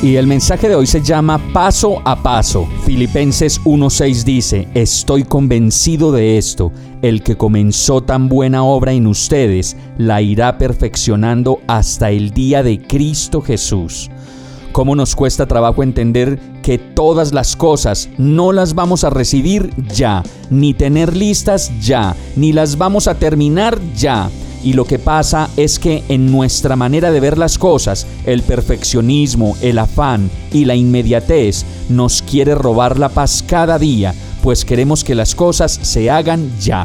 Y el mensaje de hoy se llama Paso a Paso. Filipenses 1.6 dice, Estoy convencido de esto, el que comenzó tan buena obra en ustedes, la irá perfeccionando hasta el día de Cristo Jesús. ¿Cómo nos cuesta trabajo entender que todas las cosas no las vamos a recibir ya, ni tener listas ya, ni las vamos a terminar ya? Y lo que pasa es que en nuestra manera de ver las cosas, el perfeccionismo, el afán y la inmediatez nos quiere robar la paz cada día, pues queremos que las cosas se hagan ya.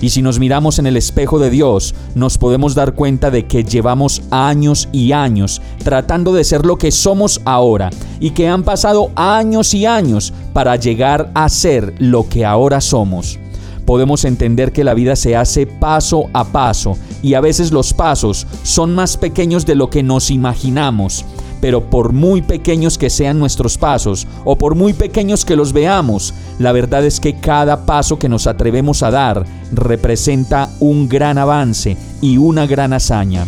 Y si nos miramos en el espejo de Dios, nos podemos dar cuenta de que llevamos años y años tratando de ser lo que somos ahora y que han pasado años y años para llegar a ser lo que ahora somos podemos entender que la vida se hace paso a paso y a veces los pasos son más pequeños de lo que nos imaginamos. Pero por muy pequeños que sean nuestros pasos o por muy pequeños que los veamos, la verdad es que cada paso que nos atrevemos a dar representa un gran avance y una gran hazaña.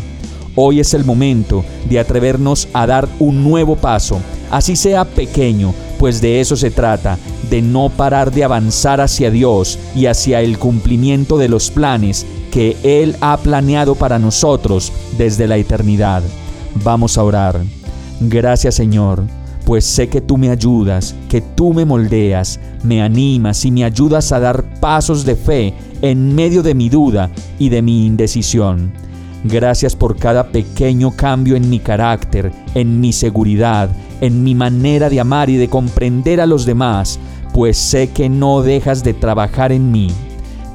Hoy es el momento de atrevernos a dar un nuevo paso, así sea pequeño, pues de eso se trata, de no parar de avanzar hacia Dios y hacia el cumplimiento de los planes que Él ha planeado para nosotros desde la eternidad. Vamos a orar. Gracias Señor, pues sé que tú me ayudas, que tú me moldeas, me animas y me ayudas a dar pasos de fe en medio de mi duda y de mi indecisión. Gracias por cada pequeño cambio en mi carácter, en mi seguridad, en mi manera de amar y de comprender a los demás, pues sé que no dejas de trabajar en mí.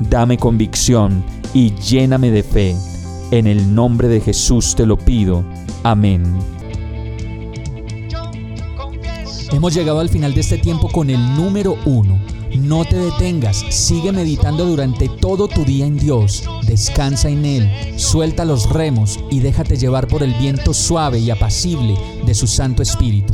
Dame convicción y lléname de fe. En el nombre de Jesús te lo pido. Amén. Hemos llegado al final de este tiempo con el número uno. No te detengas, sigue meditando durante todo tu día en Dios, descansa en Él, suelta los remos y déjate llevar por el viento suave y apacible de su Santo Espíritu.